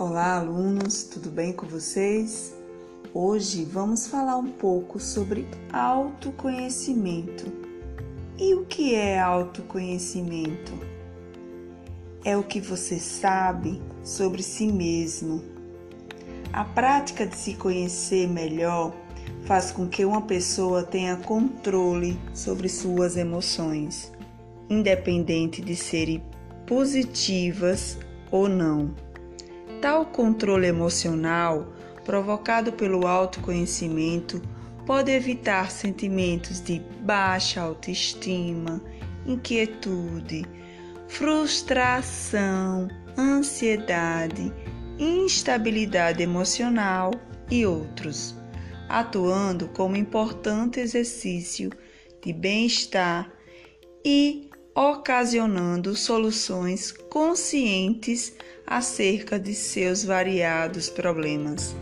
Olá, alunos, tudo bem com vocês? Hoje vamos falar um pouco sobre autoconhecimento. E o que é autoconhecimento? É o que você sabe sobre si mesmo. A prática de se conhecer melhor faz com que uma pessoa tenha controle sobre suas emoções, independente de serem positivas ou não. Tal controle emocional, provocado pelo autoconhecimento, pode evitar sentimentos de baixa autoestima, inquietude, frustração, ansiedade, instabilidade emocional e outros, atuando como importante exercício de bem-estar e ocasionando soluções conscientes acerca de seus variados problemas.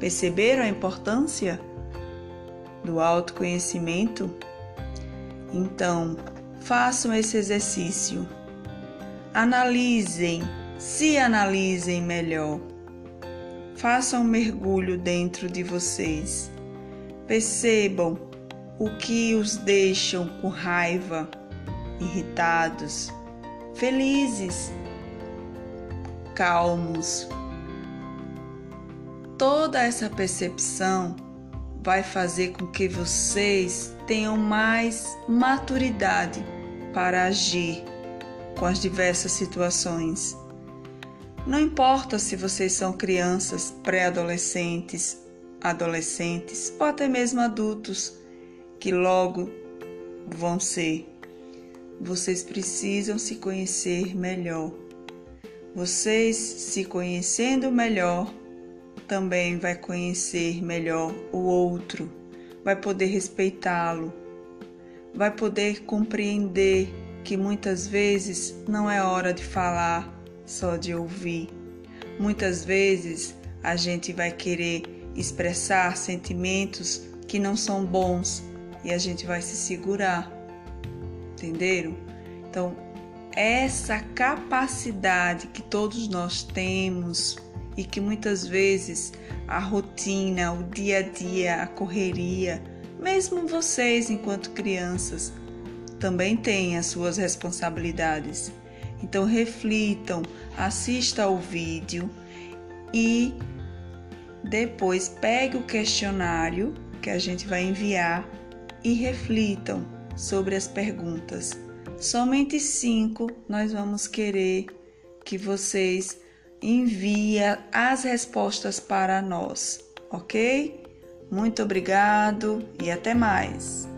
Perceberam a importância do autoconhecimento? Então, façam esse exercício. Analisem, se analisem melhor. Façam um mergulho dentro de vocês. Percebam o que os deixam com raiva irritados, felizes, calmos. Toda essa percepção vai fazer com que vocês tenham mais maturidade para agir com as diversas situações. Não importa se vocês são crianças, pré-adolescentes, adolescentes ou até mesmo adultos, que logo vão ser. Vocês precisam se conhecer melhor. Vocês se conhecendo melhor, também vai conhecer melhor o outro, vai poder respeitá-lo, vai poder compreender que muitas vezes não é hora de falar, só de ouvir. Muitas vezes a gente vai querer expressar sentimentos que não são bons e a gente vai se segurar entenderam? Então, essa capacidade que todos nós temos e que muitas vezes a rotina, o dia a dia, a correria, mesmo vocês enquanto crianças, também têm as suas responsabilidades. Então reflitam, assista ao vídeo e depois pegue o questionário que a gente vai enviar e reflitam sobre as perguntas. Somente cinco nós vamos querer que vocês enviem as respostas para nós, ok? Muito obrigado e até mais!